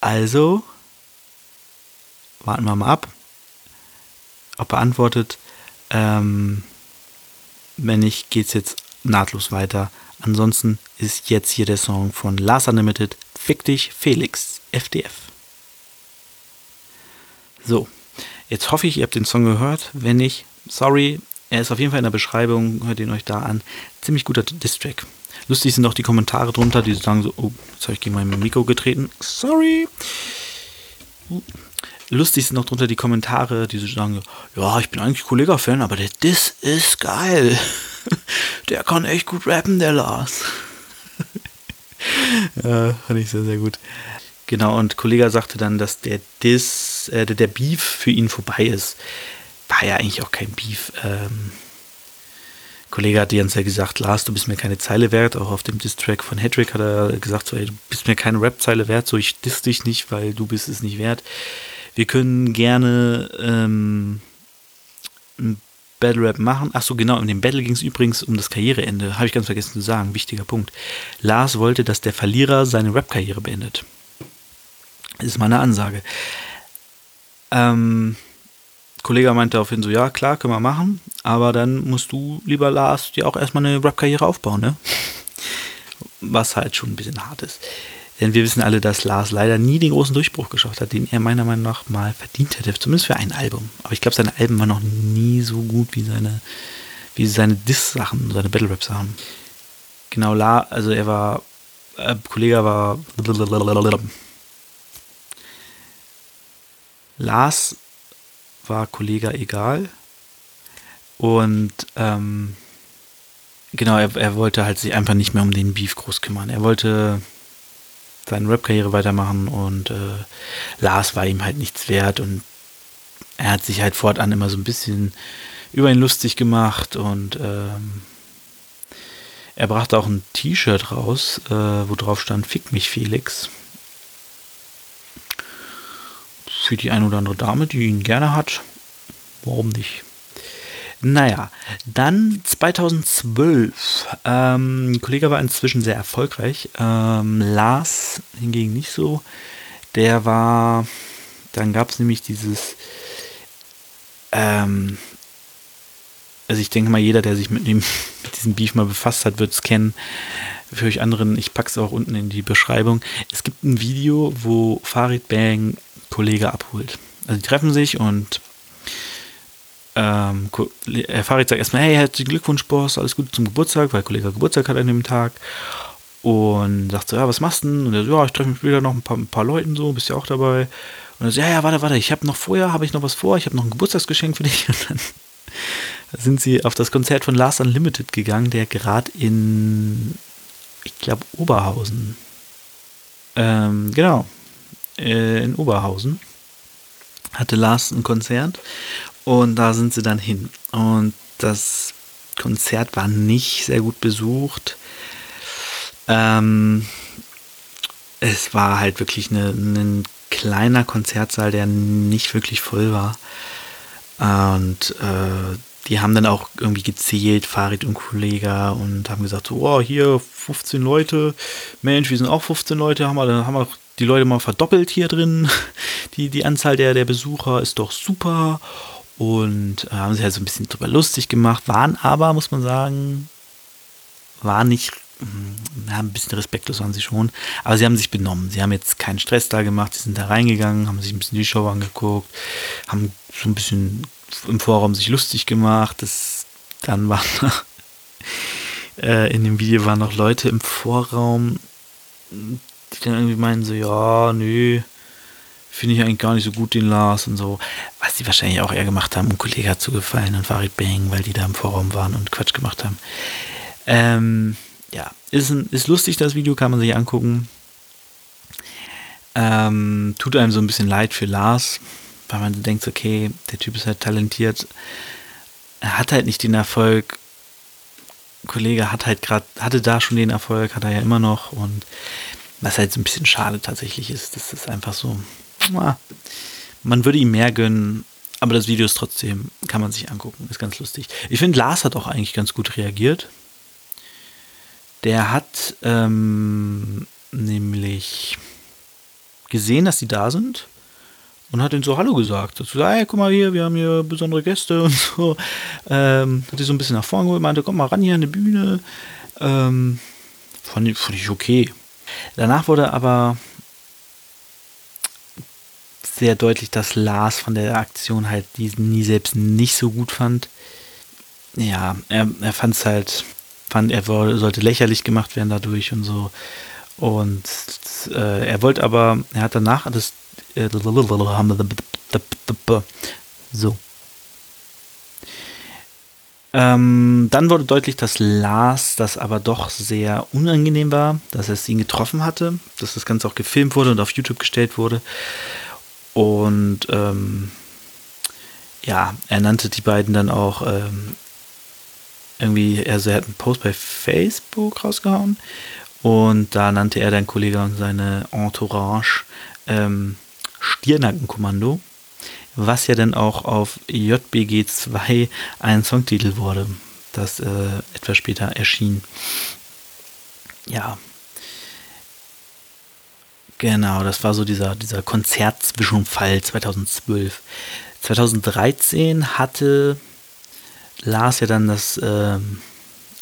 Also, warten wir mal ab, ob er antwortet. Ähm, wenn nicht, geht es jetzt nahtlos weiter. Ansonsten ist jetzt hier der Song von Lars Unlimited, Fick dich Felix, FDF. So, jetzt hoffe ich, ihr habt den Song gehört. Wenn nicht, sorry, er ist auf jeden Fall in der Beschreibung, hört ihn euch da an. Ziemlich guter Distrack. Lustig sind auch die Kommentare drunter, die sagen so, oh, jetzt habe ich gegen mein Mikro getreten. Sorry. Lustig sind auch drunter die Kommentare, die so sagen, ja, ich bin eigentlich Kollega-Fan, aber der Diss ist geil. Der kann echt gut rappen, der Lars. ja, fand ich sehr, sehr gut. Genau, und Kollege sagte dann, dass der Dis, äh, der Beef für ihn vorbei ist. War ja eigentlich auch kein Beef. Ähm, Kollege hat die ganze Zeit gesagt, Lars, du bist mir keine Zeile wert. Auch auf dem Diss-Track von Hedrick hat er gesagt, so, ey, du bist mir keine Rap-Zeile wert, so ich diss dich nicht, weil du bist es nicht wert. Wir können gerne ähm, ein Battle Rap machen. Achso, genau, in dem Battle ging es übrigens um das Karriereende. Habe ich ganz vergessen zu sagen. Wichtiger Punkt. Lars wollte, dass der Verlierer seine Rap-Karriere beendet. Das ist meine Ansage. Ähm, Kollege meinte daraufhin so, ja klar, können wir machen, aber dann musst du, lieber Lars, dir auch erstmal eine Rap-Karriere aufbauen, ne? Was halt schon ein bisschen hart ist. Denn wir wissen alle, dass Lars leider nie den großen Durchbruch geschafft hat, den er meiner Meinung nach mal verdient hätte. Zumindest für ein Album. Aber ich glaube, seine Alben waren noch nie so gut wie seine, wie seine Diss-Sachen, seine Battle-Rap-Sachen. genau, La, also er war, äh, Kollege war, Lars war Kollege egal. Und ähm, genau, er, er wollte halt sich einfach nicht mehr um den Beef groß kümmern. Er wollte seine Rap-Karriere weitermachen und äh, Lars war ihm halt nichts wert und er hat sich halt fortan immer so ein bisschen über ihn lustig gemacht und ähm, er brachte auch ein T-Shirt raus, äh, wo drauf stand Fick mich Felix. Für die eine oder andere Dame, die ihn gerne hat, warum nicht? Naja, dann 2012. Ähm, ein Kollege war inzwischen sehr erfolgreich. Ähm, Lars hingegen nicht so. Der war, dann gab es nämlich dieses, ähm, also ich denke mal, jeder, der sich mit, dem, mit diesem Beef mal befasst hat, wird es kennen. Für euch anderen, ich packe es auch unten in die Beschreibung. Es gibt ein Video, wo Farid Bang Kollege abholt. Also die treffen sich und ähm, Farid sagt erstmal, hey, herzlichen Glückwunsch, Boss, alles Gute zum Geburtstag, weil Kollege Geburtstag hat an dem Tag. Und sagt so, ja, was machst du denn? Und er so, ja, ich treffe mich wieder noch ein paar, ein paar Leuten so, bist ja auch dabei. Und er so, ja, ja, warte, warte, ich habe noch vorher, habe ich noch was vor, ich habe noch ein Geburtstagsgeschenk für dich. Und dann sind sie auf das Konzert von Last Unlimited gegangen, der gerade in, ich glaube, Oberhausen. Ähm, genau, äh, in Oberhausen hatte Lars ein Konzert und da sind sie dann hin. Und das Konzert war nicht sehr gut besucht. Ähm, es war halt wirklich eine, ein kleiner Konzertsaal, der nicht wirklich voll war. Und äh, die haben dann auch irgendwie gezählt, Farid und Kollege, und haben gesagt, so, oh, hier 15 Leute, Mensch, wir sind auch 15 Leute, haben wir, dann haben wir die Leute mal verdoppelt hier drin. Die, die Anzahl der, der Besucher ist doch super und äh, haben sich halt so ein bisschen drüber lustig gemacht, waren aber, muss man sagen, waren nicht, na, hm, ein bisschen respektlos waren sie schon, aber sie haben sich benommen. Sie haben jetzt keinen Stress da gemacht, sie sind da reingegangen, haben sich ein bisschen die Show angeguckt, haben so ein bisschen im Vorraum sich lustig gemacht. Das, dann waren äh, in dem Video waren noch Leute im Vorraum, die dann irgendwie meinen so, ja, nö, finde ich eigentlich gar nicht so gut, den Lars und so. Was die wahrscheinlich auch eher gemacht haben, um Kollege zu gefallen und Farid Bang, weil die da im Vorraum waren und Quatsch gemacht haben. Ähm, ja, ist, ein, ist lustig, das Video, kann man sich angucken. Ähm, tut einem so ein bisschen leid für Lars, weil man denkt, okay, der Typ ist halt talentiert. Er hat halt nicht den Erfolg. Kollege hat halt gerade, hatte da schon den Erfolg, hat er ja immer noch und was halt so ein bisschen schade tatsächlich ist, das ist einfach so, man würde ihm mehr gönnen, aber das Video ist trotzdem, kann man sich angucken, ist ganz lustig. Ich finde, Lars hat auch eigentlich ganz gut reagiert. Der hat ähm, nämlich gesehen, dass sie da sind und hat ihnen so Hallo gesagt. Dazu, hey, guck mal hier, wir haben hier besondere Gäste und so. Ähm, hat sie so ein bisschen nach vorne geholt, meinte, komm mal ran hier an die Bühne. Ähm, fand, fand ich okay. Danach wurde aber sehr deutlich, dass Lars von der Aktion halt diesen nie selbst nicht so gut fand. Ja, er, er fand es halt, fand, er sollte lächerlich gemacht werden dadurch und so. Und äh, er wollte aber, er hat danach das äh, so. Ähm, dann wurde deutlich, dass Lars das aber doch sehr unangenehm war, dass es ihn getroffen hatte, dass das Ganze auch gefilmt wurde und auf YouTube gestellt wurde. Und ähm, ja, er nannte die beiden dann auch ähm, irgendwie, also er hat einen Post bei Facebook rausgehauen und da nannte er dann Kollege und seine Entourage ähm, Stiernackenkommando, was ja dann auch auf JBG 2 ein Songtitel wurde, das äh, etwas später erschien. Ja, Genau, das war so dieser, dieser Konzertzwischenfall 2012. 2013 hatte Lars ja dann das äh,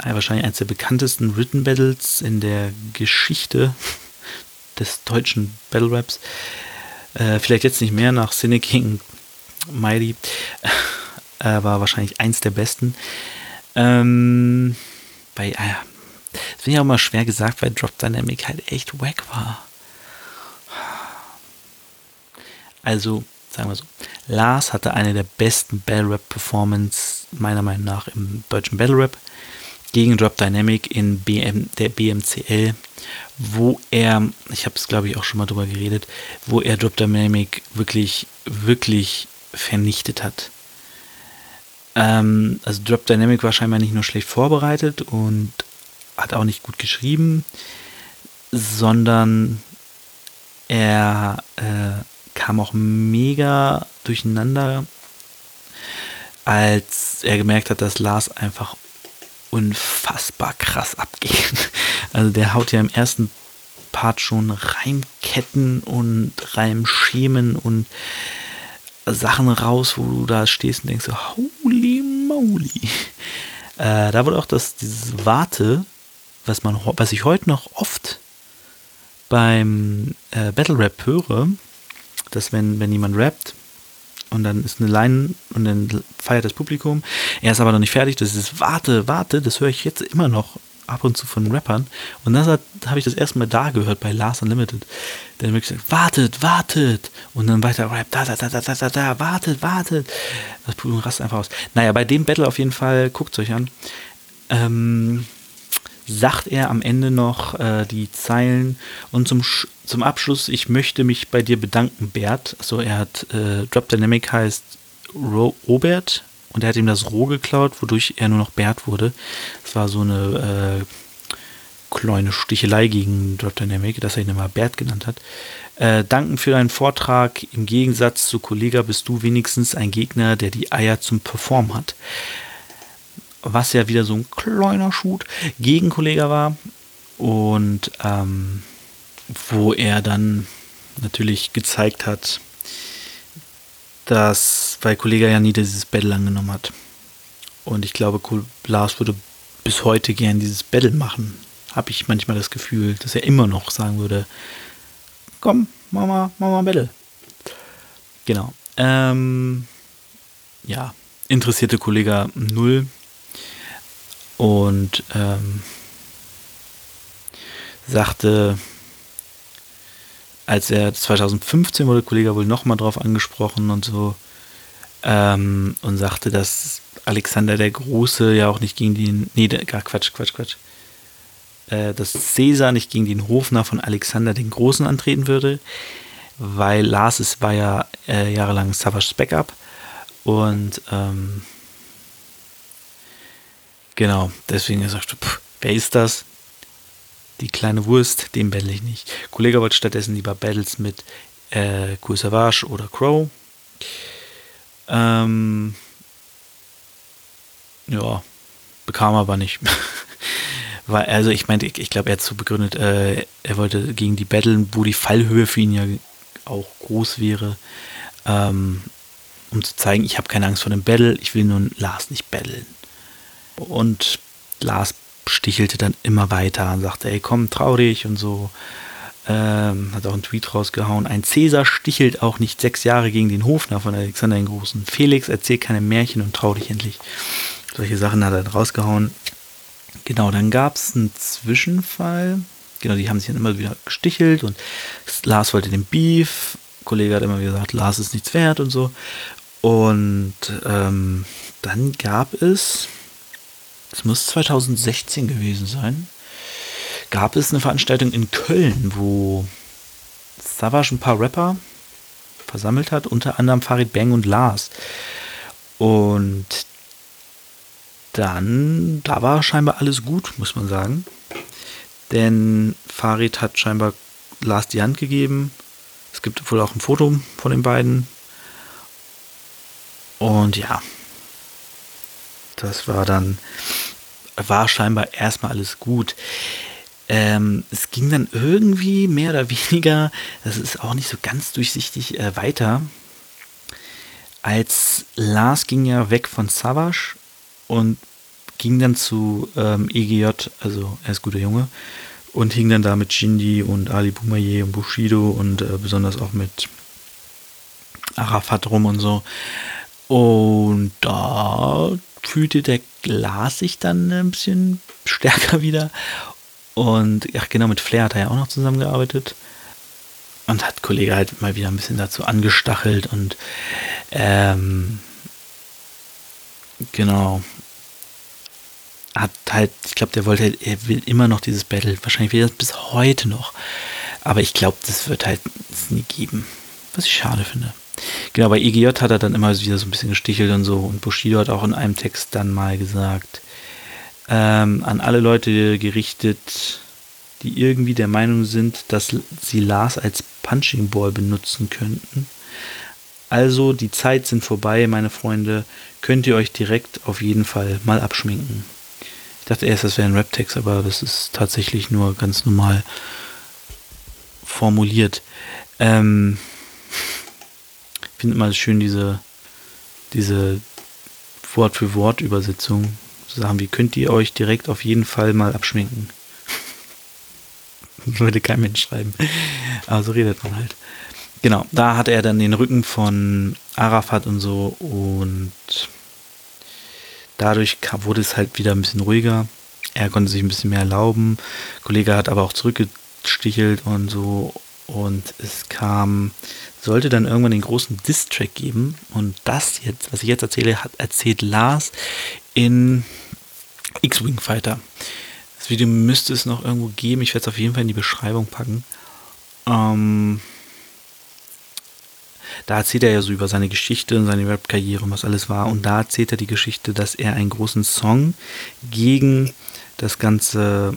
wahrscheinlich eines der bekanntesten Written Battles in der Geschichte des deutschen Battle Raps. Äh, vielleicht jetzt nicht mehr nach Cynic King Mighty. Äh, war wahrscheinlich eins der besten. Ähm, bei, äh, das finde ich auch immer schwer gesagt, weil Drop Dynamic halt echt wack war. Also, sagen wir so, Lars hatte eine der besten Battle Rap Performance meiner Meinung nach im deutschen Battle Rap gegen Drop Dynamic in BM, der BMCL, wo er, ich habe es glaube ich auch schon mal drüber geredet, wo er Drop Dynamic wirklich, wirklich vernichtet hat. Ähm, also Drop Dynamic war scheinbar nicht nur schlecht vorbereitet und hat auch nicht gut geschrieben, sondern er äh, kam auch mega durcheinander, als er gemerkt hat, dass Lars einfach unfassbar krass abgeht. Also der haut ja im ersten Part schon Reimketten und Reimschemen und Sachen raus, wo du da stehst und denkst holy moly. Äh, da wurde auch das, dieses Warte, was man, was ich heute noch oft beim äh, Battle Rap höre, dass wenn, wenn jemand rappt und dann ist eine Line und dann feiert das Publikum, er ist aber noch nicht fertig, das ist Warte, Warte, das höre ich jetzt immer noch ab und zu von Rappern. Und das habe ich das erste Mal da gehört bei Last Unlimited. Der wirklich sagt, wartet, wartet. Und dann weiter Rap, da, da, da, da, da, da, wartet, wartet. Das Publikum rastet einfach aus. Naja, bei dem Battle auf jeden Fall, guckt es euch an. Ähm, sagt er am Ende noch äh, die Zeilen und zum, zum Abschluss, ich möchte mich bei dir bedanken, Bert. Also er hat, äh, Drop Dynamic heißt Ro Robert und er hat ihm das Roh geklaut, wodurch er nur noch Bert wurde. Das war so eine äh, kleine Stichelei gegen Drop Dynamic, dass er ihn immer Bert genannt hat. Äh, danken für deinen Vortrag. Im Gegensatz zu Kollega bist du wenigstens ein Gegner, der die Eier zum Perform hat was ja wieder so ein kleiner Shoot gegen Kollega war. Und ähm, wo er dann natürlich gezeigt hat, dass, weil Kollega ja nie dieses Battle angenommen hat. Und ich glaube, Lars würde bis heute gern dieses Battle machen. Habe ich manchmal das Gefühl, dass er immer noch sagen würde, komm, mach mal Battle. Genau. Ähm, ja, interessierte Kollege null. Und ähm, sagte, als er 2015 wurde, Kollege wohl nochmal drauf angesprochen und so, ähm, und sagte, dass Alexander der Große ja auch nicht gegen den, nee, gar Quatsch, Quatsch, Quatsch, äh, dass Cäsar nicht gegen den Hofner von Alexander den Großen antreten würde, weil Lars war ja äh, jahrelang Savage Backup und ähm, Genau, deswegen er sagte, pff, wer ist das? Die kleine Wurst, den battle ich nicht. Kollege wollte stattdessen lieber Battles mit äh, Cool Savage oder Crow. Ähm, ja, bekam aber nicht. Weil, also ich meinte, ich, ich glaube, er hat so begründet, äh, er wollte gegen die battlen, wo die Fallhöhe für ihn ja auch groß wäre, ähm, um zu zeigen, ich habe keine Angst vor dem Battle, ich will nun Lars nicht battlen. Und Lars stichelte dann immer weiter und sagte, ey, komm, traurig und so. Ähm, hat auch einen Tweet rausgehauen. Ein Cäsar stichelt auch nicht sechs Jahre gegen den Hofner von Alexander den Großen. Felix erzählt keine Märchen und trau dich endlich. Solche Sachen hat er dann rausgehauen. Genau, dann gab es einen Zwischenfall. Genau, die haben sich dann immer wieder gestichelt und Lars wollte den Beef. Kollege hat immer wieder gesagt, Lars ist nichts wert und so. Und ähm, dann gab es es muss 2016 gewesen sein, gab es eine Veranstaltung in Köln, wo Savage ein paar Rapper versammelt hat, unter anderem Farid Bang und Lars. Und dann, da war scheinbar alles gut, muss man sagen. Denn Farid hat scheinbar Lars die Hand gegeben. Es gibt wohl auch ein Foto von den beiden. Und ja, das war dann, war scheinbar erstmal alles gut. Ähm, es ging dann irgendwie mehr oder weniger, das ist auch nicht so ganz durchsichtig, äh, weiter. Als Lars ging ja weg von Savage und ging dann zu ähm, EGJ, also er ist guter Junge, und hing dann da mit Shindy und Ali Boumaier und Bushido und äh, besonders auch mit Arafat rum und so. Und da fühlte der Glas sich dann ein bisschen stärker wieder. Und ja, genau, mit Flair hat er ja auch noch zusammengearbeitet. Und hat Kollege halt mal wieder ein bisschen dazu angestachelt und ähm, genau. Hat halt, ich glaube, der wollte, er will immer noch dieses Battle. Wahrscheinlich will er das bis heute noch. Aber ich glaube, das wird halt nie geben. Was ich schade finde. Genau, bei EGJ hat er dann immer wieder so ein bisschen gestichelt und so. Und Bushido hat auch in einem Text dann mal gesagt, ähm, an alle Leute gerichtet, die irgendwie der Meinung sind, dass sie Lars als Punching Ball benutzen könnten. Also, die Zeit sind vorbei, meine Freunde. Könnt ihr euch direkt auf jeden Fall mal abschminken. Ich dachte erst, das wäre ein Rap-Text, aber das ist tatsächlich nur ganz normal formuliert. Ähm, finde immer schön diese, diese Wort für Wort Übersetzung. So Sachen wie könnt ihr euch direkt auf jeden Fall mal abschminken. Würde kein Mensch schreiben. Aber so redet man halt. Genau, da hatte er dann den Rücken von Arafat und so und dadurch wurde es halt wieder ein bisschen ruhiger. Er konnte sich ein bisschen mehr erlauben. Der Kollege hat aber auch zurückgestichelt und so und es kam, sollte dann irgendwann den großen Diss-Track geben. Und das jetzt, was ich jetzt erzähle, hat erzählt Lars in X-Wing Fighter. Das Video müsste es noch irgendwo geben. Ich werde es auf jeden Fall in die Beschreibung packen. Ähm, da erzählt er ja so über seine Geschichte und seine Rap-Karriere und was alles war. Und da erzählt er die Geschichte, dass er einen großen Song gegen das ganze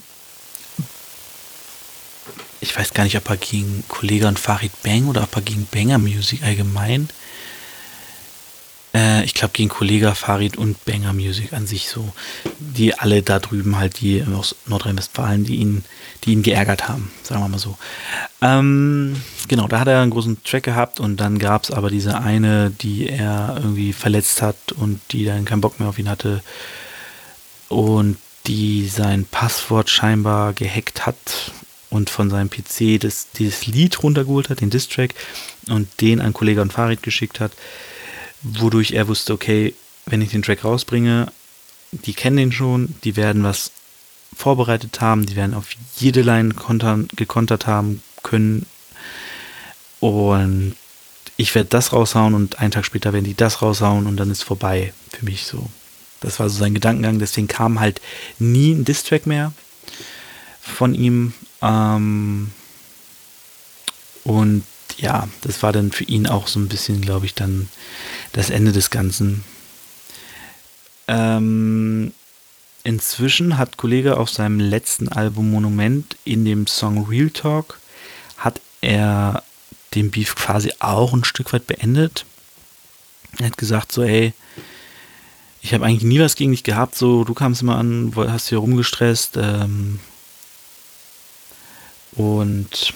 ich weiß gar nicht, ob er gegen Kollege und Farid Bang oder ob er gegen Banger Music allgemein. Äh, ich glaube gegen Kollege Farid und Banger Music an sich so. Die alle da drüben halt, die aus Nordrhein-Westfalen, die ihn, die ihn geärgert haben, sagen wir mal so. Ähm, genau, da hat er einen großen Track gehabt und dann gab es aber diese eine, die er irgendwie verletzt hat und die dann keinen Bock mehr auf ihn hatte. Und die sein Passwort scheinbar gehackt hat und von seinem PC das, dieses Lied runtergeholt hat, den Distrack, und den an Kollege und Farid geschickt hat, wodurch er wusste, okay, wenn ich den Track rausbringe, die kennen den schon, die werden was vorbereitet haben, die werden auf jede Line kontern, gekontert haben können und ich werde das raushauen und einen Tag später werden die das raushauen und dann ist vorbei für mich so. Das war so sein Gedankengang, deswegen kam halt nie ein Distrack mehr von ihm ähm, und ja, das war dann für ihn auch so ein bisschen, glaube ich, dann das Ende des Ganzen. Ähm, inzwischen hat Kollege auf seinem letzten Album Monument in dem Song Real Talk hat er den Beef quasi auch ein Stück weit beendet. Er hat gesagt so, ey, ich habe eigentlich nie was gegen dich gehabt, so, du kamst immer an, hast hier rumgestresst, ähm, und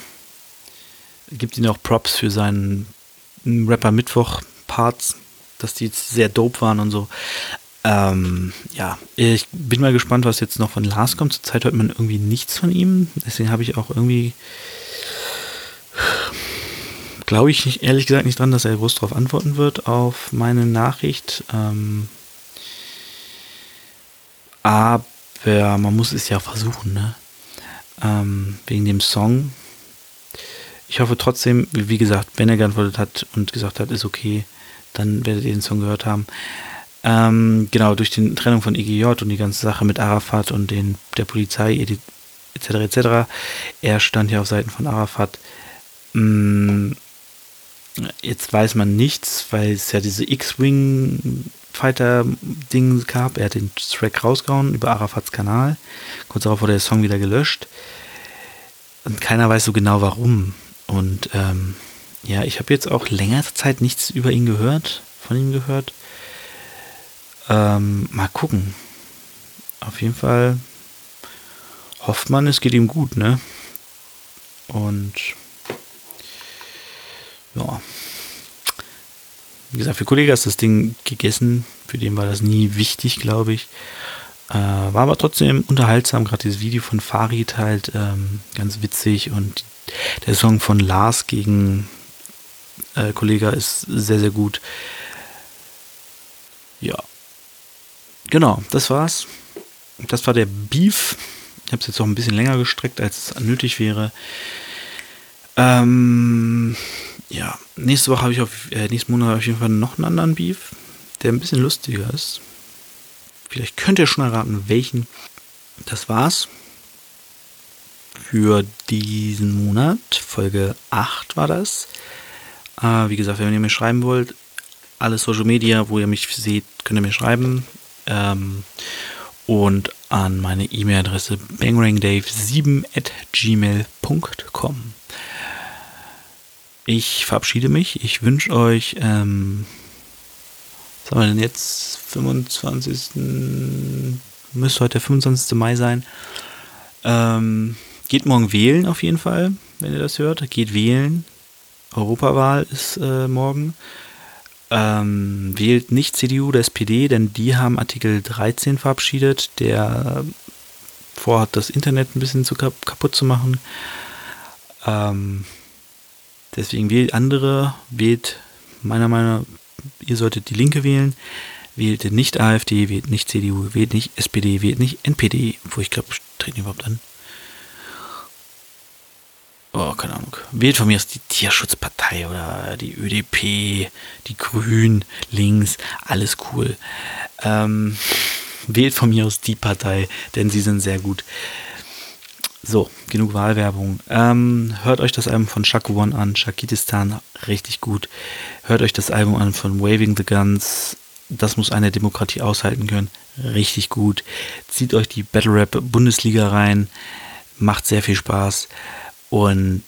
gibt ihm auch Props für seinen Rapper Mittwoch Parts, dass die jetzt sehr dope waren und so. Ähm, ja, ich bin mal gespannt, was jetzt noch von Lars kommt. Zurzeit hört man irgendwie nichts von ihm. Deswegen habe ich auch irgendwie, glaube ich nicht, ehrlich gesagt nicht dran, dass er groß darauf antworten wird auf meine Nachricht. Ähm, aber man muss es ja versuchen, ne? Ähm, wegen dem Song. Ich hoffe trotzdem, wie gesagt, wenn er geantwortet hat und gesagt hat, ist okay, dann werdet ihr den Song gehört haben. Ähm, genau, durch die Trennung von EGJ und die ganze Sache mit Arafat und den, der Polizei etc. etc. Er stand ja auf Seiten von Arafat. Mm, jetzt weiß man nichts, weil es ja diese X-Wing Fighter-Ding gab. Er hat den Track rausgehauen über Arafats Kanal. Kurz darauf wurde der Song wieder gelöscht. Und keiner weiß so genau warum. Und ähm, ja, ich habe jetzt auch längere Zeit nichts über ihn gehört, von ihm gehört. Ähm, mal gucken. Auf jeden Fall hofft man, es geht ihm gut, ne? Und ja, wie gesagt, für Kollege ist das Ding gegessen. Für den war das nie wichtig, glaube ich. Äh, war aber trotzdem unterhaltsam. Gerade dieses Video von Farid halt ähm, ganz witzig. Und der Song von Lars gegen äh, Kollega ist sehr, sehr gut. Ja. genau, das war's. Das war der Beef. Ich habe es jetzt auch ein bisschen länger gestreckt, als es nötig wäre. Ähm, ja, nächste Woche habe ich auf, äh, nächsten Monat auf jeden Fall noch einen anderen Beef, der ein bisschen lustiger ist. Vielleicht könnt ihr schon erraten, welchen. Das war's für diesen Monat. Folge 8 war das. Äh, wie gesagt, wenn ihr mir schreiben wollt, alle Social Media, wo ihr mich seht, könnt ihr mir schreiben. Ähm, und an meine E-Mail-Adresse bangrangdave7 at gmail.com. Ich verabschiede mich. Ich wünsche euch, ähm, was haben wir denn jetzt? 25. Müsste heute der 25. Mai sein. Ähm, geht morgen wählen auf jeden Fall, wenn ihr das hört. Geht wählen. Europawahl ist äh, morgen. Ähm, wählt nicht CDU oder SPD, denn die haben Artikel 13 verabschiedet, der vorhat, das Internet ein bisschen zu kap kaputt zu machen. Ähm, deswegen wählt andere, wählt meiner Meinung nach, ihr solltet die Linke wählen, wählt nicht AfD, wählt nicht CDU, wählt nicht SPD, wählt nicht NPD, wo ich glaube, treten überhaupt an oh, keine Ahnung, wählt von mir aus die Tierschutzpartei oder die ÖDP, die Grünen, links, alles cool. Ähm, wählt von mir aus die Partei, denn sie sind sehr gut. So, genug Wahlwerbung. Ähm, hört euch das Album von Shaq One an, Shakitistan, richtig gut. Hört euch das Album an von Waving the Guns, das muss eine Demokratie aushalten können, richtig gut. Zieht euch die Battle Rap Bundesliga rein, macht sehr viel Spaß. Und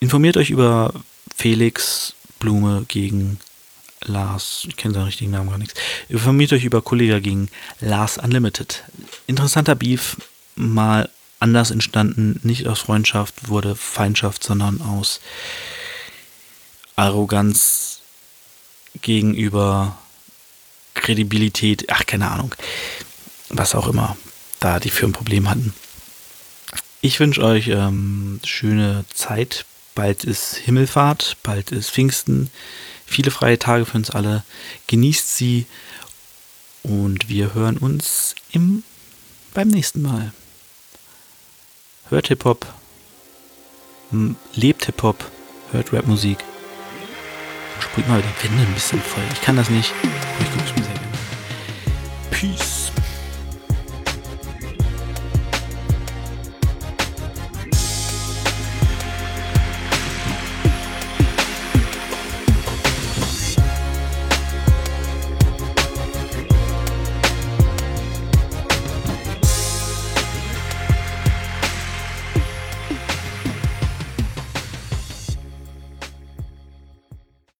informiert euch über Felix Blume gegen Lars, ich kenne seinen richtigen Namen gar nichts. Informiert euch über Kollega gegen Lars Unlimited. Interessanter Beef, mal anders entstanden, nicht aus Freundschaft wurde Feindschaft, sondern aus Arroganz gegenüber Kredibilität, ach keine Ahnung, was auch immer da die für ein Problem hatten. Ich wünsche euch ähm, schöne Zeit. Bald ist Himmelfahrt, bald ist Pfingsten. Viele freie Tage für uns alle. Genießt sie und wir hören uns im, beim nächsten Mal. Hört Hip-Hop, lebt Hip-Hop, hört Rap-Musik. Sprüht mal die Wände ein bisschen voll. Ich kann das nicht, aber ich gucke es mir sehr gerne. Peace.